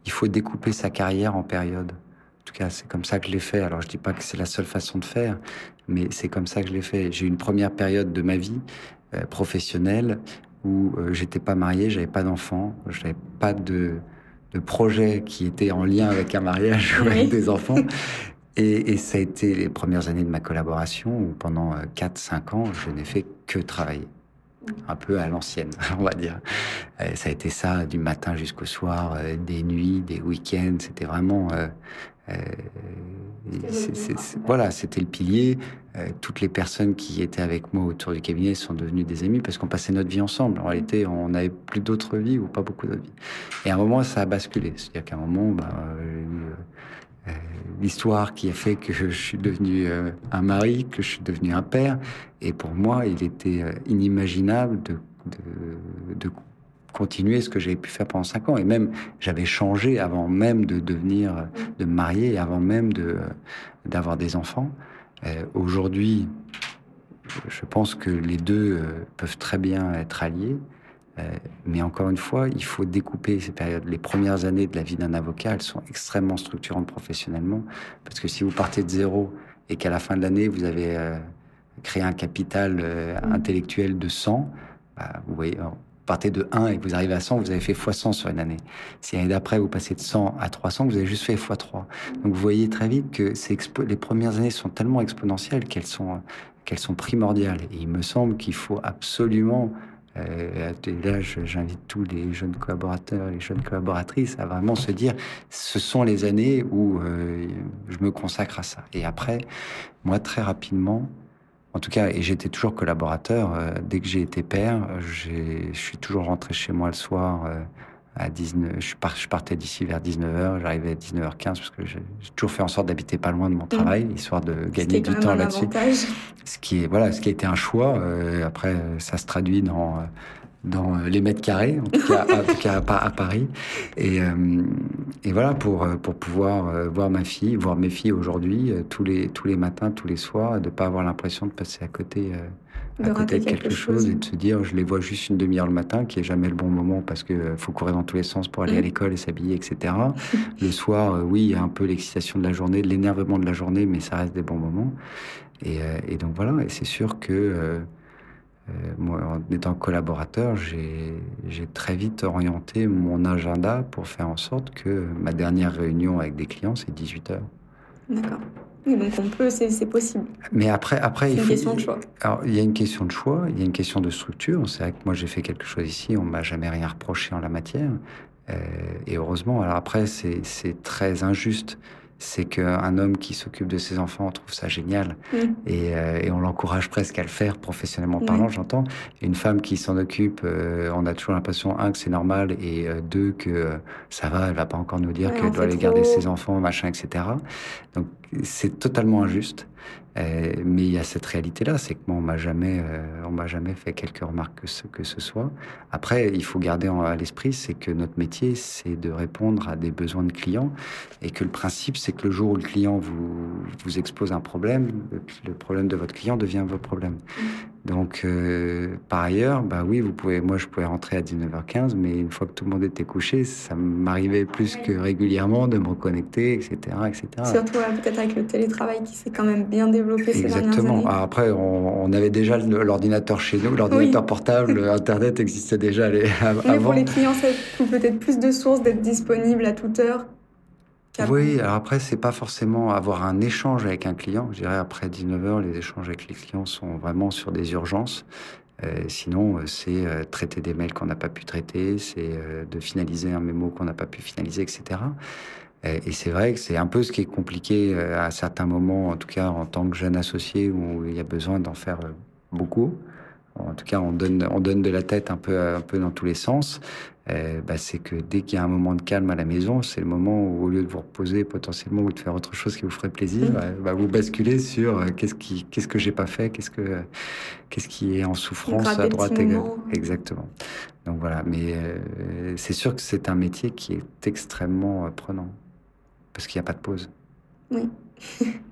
il faut découper sa carrière en périodes. En tout cas, c'est comme ça que je l'ai fait. Alors, je dis pas que c'est la seule façon de faire, mais c'est comme ça que je l'ai fait. J'ai eu une première période de ma vie professionnelle où j'étais pas marié, j'avais pas d'enfants, j'avais pas de, de projet qui était en lien avec un mariage ou avec des enfants. (laughs) Et, et, ça a été les premières années de ma collaboration où pendant 4-5 euh, ans, je n'ai fait que travailler. Un peu à l'ancienne, (laughs) on va dire. Et ça a été ça du matin jusqu'au soir, euh, des nuits, des week-ends. C'était vraiment. Euh, euh voilà, c'était le pilier. toutes les personnes qui étaient avec moi autour du cabinet sont devenues des amis parce qu'on passait notre vie ensemble. En réalité, on n'avait plus d'autres vies ou pas beaucoup d'autres vies. Et à un moment, ça a basculé. C'est-à-dire qu'à un moment, bah, euh, l'histoire qui a fait que je suis devenu euh, un mari, que je suis devenu un père. Et pour moi, il était euh, inimaginable de, de, de continuer ce que j'avais pu faire pendant cinq ans. Et même, j'avais changé avant même de devenir, de me marier, avant même de d'avoir des enfants. Aujourd'hui, je pense que les deux peuvent très bien être alliés. Euh, mais encore une fois, il faut découper ces périodes. Les premières années de la vie d'un avocat, elles sont extrêmement structurantes professionnellement, parce que si vous partez de zéro et qu'à la fin de l'année, vous avez euh, créé un capital euh, intellectuel de 100, bah, vous voyez, partez de 1 et vous arrivez à 100, vous avez fait x100 sur une année. Si l'année d'après, vous passez de 100 à 300, vous avez juste fait x3. Donc vous voyez très vite que les premières années sont tellement exponentielles qu'elles sont, primordiales. Et il me semble qu'il faut absolument euh, là, j'invite tous les jeunes collaborateurs les jeunes collaboratrices à vraiment se dire, ce sont les années où euh, je me consacre à ça. Et après, moi, très rapidement, en tout cas, et j'étais toujours collaborateur, euh, dès que j'ai été père, je suis toujours rentré chez moi le soir à 19, je, je partais d'ici vers 19h, j'arrivais à 19h15 parce que j'ai toujours fait en sorte d'habiter pas loin de mon mmh. travail, histoire de gagner du temps là-dessus. Ce qui est voilà, ce qui a été un choix. Euh, après, ça se traduit dans euh, dans euh, les mètres carrés, en tout cas, en tout cas à, Paris. Et, et voilà pour pour pouvoir voir ma fille, voir mes filles aujourd'hui tous les tous les matins, tous les soirs, de pas avoir l'impression de passer à côté à côté de quelque, chose, et de se dire je les vois juste une demi-heure le matin, qui est jamais le bon moment parce euh, faut courir dans tous les sens pour aller à mm. l'école et s'habiller, etc. le soir, euh, oui, il y a un peu l'excitation de la journée, de l'énervement de la journée, mais ça reste des bons moments. Et, euh, et donc voilà, et c'est sûr que moi, en étant collaborateur, j'ai très vite orienté mon agenda pour faire en sorte que ma dernière réunion avec des clients, c'est 18 heures. D'accord donc on peut, c'est possible. Mais après, après, il une question de choix. Alors, il y a une question de choix, il y a une question de structure. C'est vrai que moi, j'ai fait quelque chose ici, on m'a jamais rien reproché en la matière. Euh, et heureusement, alors après, c'est très injuste c'est qu'un homme qui s'occupe de ses enfants trouve ça génial Mm. et, euh, et on l'encourage presque à le faire professionnellement parlant, j'entends. Une femme qui s'en occupe, euh, on a toujours l'impression un que c'est normal et euh, deux que euh, ça va, elle va pas encore nous dire Ouais, qu'elle on doit aller garder ses enfants, machin, etc. Donc c'est totalement injuste. Euh, mais il y a cette réalité-là, c'est que moi, on m'a jamais, euh, on m'a jamais fait quelque remarque que ce, que ce soit. Après, il faut garder à l'esprit, c'est que notre métier, c'est de répondre à des besoins de clients, et que le principe, c'est que le jour où le client vous expose un problème, le, le problème de votre client devient votre problème. Donc, euh, par ailleurs, bah oui, vous pouvez, moi, je pouvais rentrer à 19h15, mais une fois que tout le monde était couché, ça m'arrivait plus que régulièrement de me reconnecter, etc., etc. Surtout peut-être avec le télétravail qui s'est quand même bien développé ces dernières Exactement. années. Ah, Après, on, on avait déjà l'ordinateur chez nous, l'ordinateur portable, (laughs) Internet existait déjà les- av- Mais avant. pour les clients, ça peut-être plus de sources d'être disponible à toute heure. Oui, alors après, c'est pas forcément avoir un échange avec un client. Je dirais après 19h, les échanges avec les clients sont vraiment sur des urgences. Euh, sinon, euh, c'est euh, traiter des mails qu'on n'a pas pu traiter, c'est de finaliser un mémo qu'on n'a pas pu finaliser, etc. Et c'est vrai que c'est un peu ce qui est compliqué à certains moments, en tout cas en tant que jeune associé, où il y a besoin d'en faire beaucoup. En tout cas, on donne, on donne de la tête un peu, un peu dans tous les sens. Euh, bah, c'est que dès qu'il y a un moment de calme à la maison, c'est le moment où, au lieu de vous reposer potentiellement ou de faire autre chose qui vous ferait plaisir, Mm. bah, bah, vous basculez sur euh, qu'est-ce qui, qu'est-ce que j'ai pas fait, qu'est-ce que, qu'est-ce qui est en souffrance à droite et gauche. Exactement. Donc voilà. Mais euh, c'est sûr que c'est un métier qui est extrêmement prenant parce qu'il n'y a pas de pause. (laughs)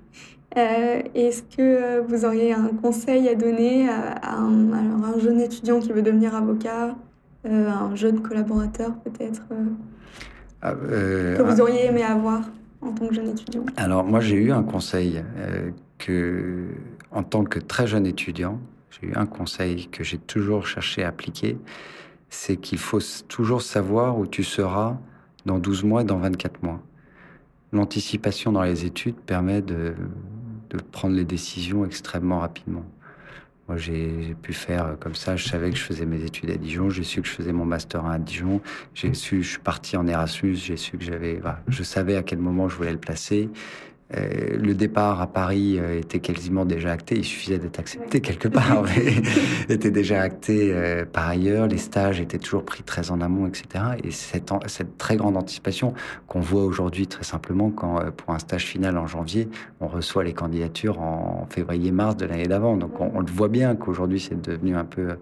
Euh, Est-ce que euh, vous auriez un conseil à donner à, à un, alors un jeune étudiant qui veut devenir avocat, euh, un jeune collaborateur peut-être, euh, Ah, que vous auriez aimé avoir en tant que jeune étudiant? Alors moi j'ai eu un conseil que, en tant que très jeune étudiant, j'ai eu un conseil que j'ai toujours cherché à appliquer, c'est qu'il faut toujours savoir où tu seras dans 12 mois et dans 24 mois. L'anticipation dans les études permet de, de prendre les décisions extrêmement rapidement. Moi, j'ai pu faire comme ça. Je savais que je faisais mes études à Dijon. J'ai su que je faisais mon master 1 à Dijon. J'ai su, je suis parti en Erasmus. J'ai su que j'avais, je savais à quel moment je voulais le placer. Euh, le départ à Paris euh, était quasiment déjà acté. Il suffisait d'être accepté quelque part, (laughs) (laughs) était déjà acté euh, par ailleurs. Les stages étaient toujours pris très en amont, etc. Et cette, an- cette très grande anticipation qu'on voit aujourd'hui très simplement quand, pour un stage final en janvier, on reçoit les candidatures en février-mars de l'année d'avant. Donc on, on le voit bien qu'aujourd'hui c'est devenu un peu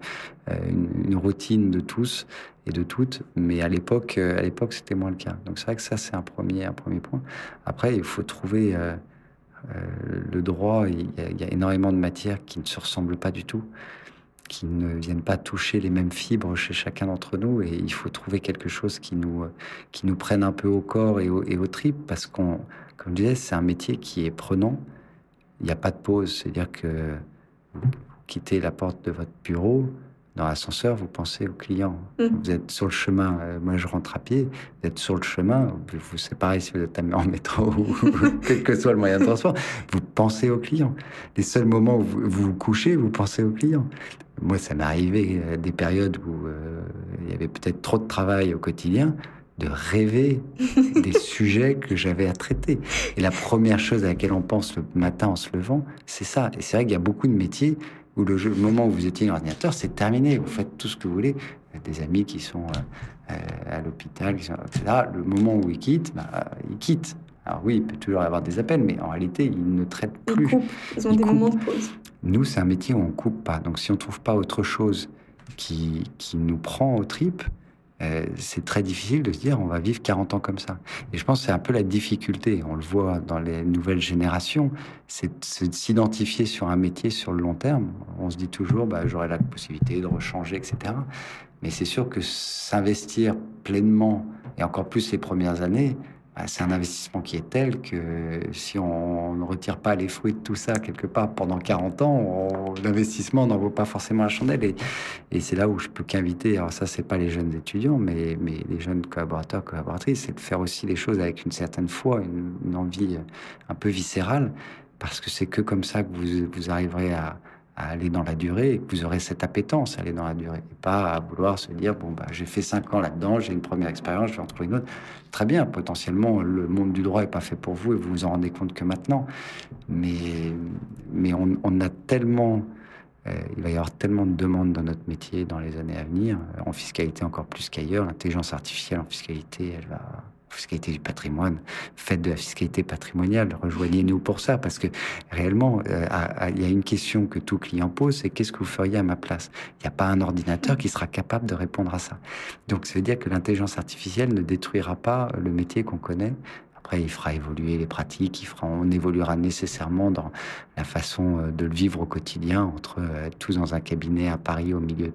une, une routine de tous et de toutes, mais à l'époque, euh, à l'époque c'était moins le cas. Donc c'est vrai que ça c'est un premier, un premier point. Après il faut trouver euh, euh, le droit. Il y, a, énormément de matières qui ne se ressemblent pas du tout, qui ne viennent pas toucher les mêmes fibres chez chacun d'entre nous, et il faut trouver quelque chose qui nous, euh, qui nous prenne un peu au corps et au, et aux tripes, parce qu'on, comme je disais, c'est un métier qui est prenant. Il n'y a pas de pause, c'est-à-dire que vous quittez la porte de votre bureau, dans l'ascenseur, vous pensez au client. Mhm. Vous êtes sur le chemin. euh, moi, je rentre à pied. Vous êtes sur le chemin. Vous, vous- c'est pareil si vous êtes en métro (laughs) ou quel que soit le moyen de transport. Vous pensez au client. Les seuls moments où vous vous, vous couchez, vous pensez au client. Moi, ça m'est arrivé euh, des périodes où euh, il y avait peut-être trop de travail au quotidien de rêver (laughs) des sujets que j'avais à traiter. Et la première chose à laquelle on pense le matin en se levant, c'est ça. Et c'est vrai qu'il y a beaucoup de métiers où le, jeu- le moment où vous étiez ordinateur, c'est terminé. Vous faites tout ce que vous voulez. Des amis qui sont euh, euh, à l'hôpital, etc. Le moment où ils quittent, bah, ils quittent. Alors oui, il peut toujours y avoir des appels, mais en réalité, ils ne traitent Ils plus. coupent, ils ont Ils des coupent. moments de pause. Nous, c'est un métier où on coupe pas. Donc, si on trouve pas autre chose qui, qui nous prend aux tripes, euh, c'est très difficile de se dire on va vivre 40 ans comme ça. Et je pense que c'est un peu la difficulté. On le voit dans les nouvelles générations, c'est de s'identifier sur un métier sur le long terme. On se dit toujours bah, j'aurai la possibilité de rechanger, etc. Mais c'est sûr que s'investir pleinement, et encore plus les premières années, c'est un investissement qui est tel que si on ne retire pas les fruits de tout ça quelque part pendant 40 ans, l'investissement n'en vaut pas forcément la chandelle. Et, c'est là où je peux qu'inviter, alors ça, c'est pas les jeunes étudiants, mais, mais les jeunes collaborateurs, collaboratrices, c'est de faire aussi les choses avec une certaine foi, une, une envie un peu viscérale, parce que c'est que comme ça que vous, vous arriverez à, à aller dans la durée que vous aurez cette appétence à aller dans la durée. Et pas à vouloir se dire, bon, bah, j'ai fait cinq ans là-dedans, j'ai une première expérience, je vais en trouver une autre. Très bien, potentiellement, le monde du droit n'est pas fait pour vous et vous vous en rendez compte que maintenant. Mais, mais on, on a tellement euh, il va y avoir tellement de demandes dans notre métier dans les années à venir, en fiscalité encore plus qu'ailleurs. L'intelligence artificielle en fiscalité, elle va fiscalité du patrimoine, faites de la fiscalité patrimoniale, rejoignez-nous pour ça, parce que réellement, euh, il y a une question que tout client pose, c'est qu'est-ce que vous feriez à ma place? Il n'y a pas un ordinateur qui sera capable de répondre à ça. Donc ça veut dire que l'intelligence artificielle ne détruira pas le métier qu'on connaît, après, il fera évoluer les pratiques, on évoluera nécessairement dans la façon euh, de le vivre au quotidien, entre euh, tous dans un cabinet à Paris au milieu,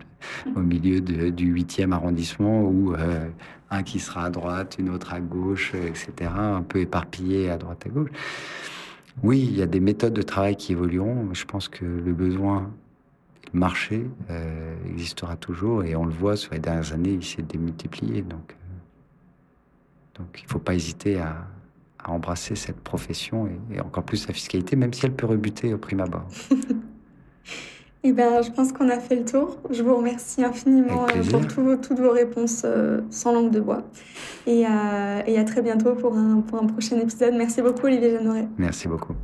du 8e arrondissement, ou euh, un qui sera à droite, une autre à gauche, etc., un peu éparpillé à droite à gauche. Oui, il y a des méthodes de travail qui évolueront, je pense que le besoin le marché existera toujours et on le voit sur les dernières années, il s'est démultiplié. Donc il ne faut pas hésiter à, à embrasser cette profession et, encore plus la fiscalité, même si elle peut rebuter au prime abord. (laughs) Eh ben, je pense qu'on a fait le tour. Je vous remercie infiniment euh, pour toutes vos réponses euh, sans langue de bois. Et, euh, et, à très bientôt pour un, pour un prochain épisode. Merci beaucoup, Olivier Jeanneret. Merci beaucoup.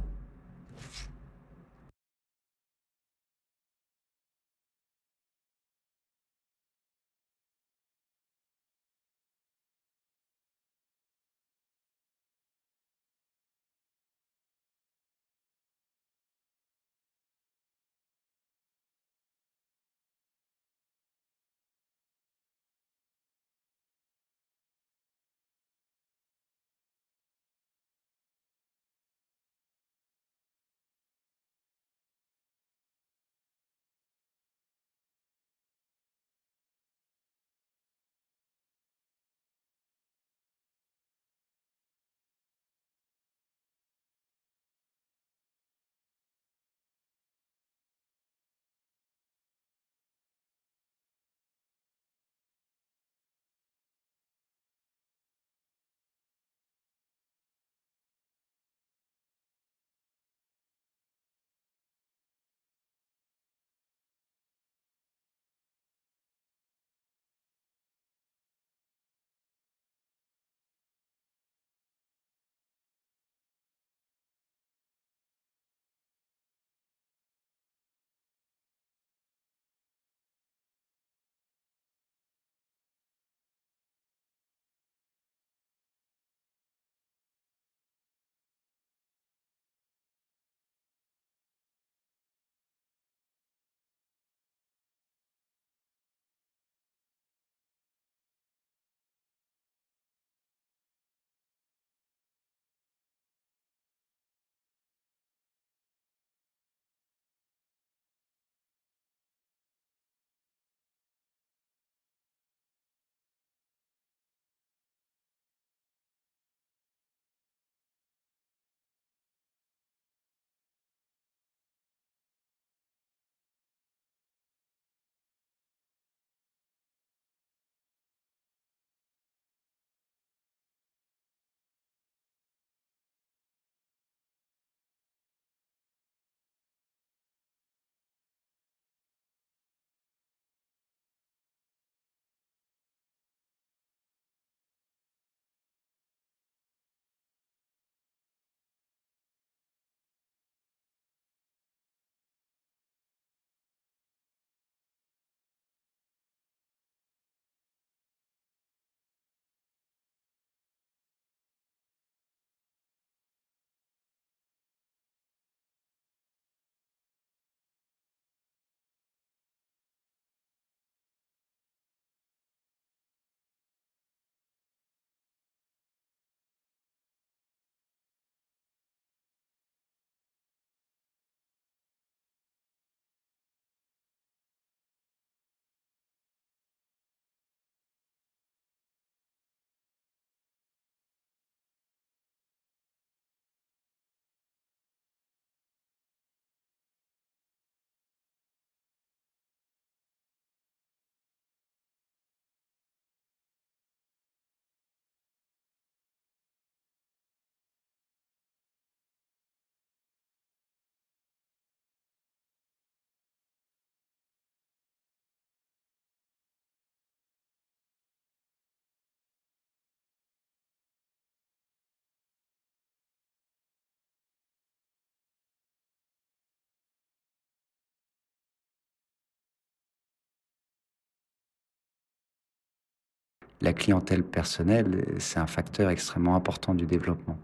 La clientèle personnelle, c'est un facteur extrêmement important du développement.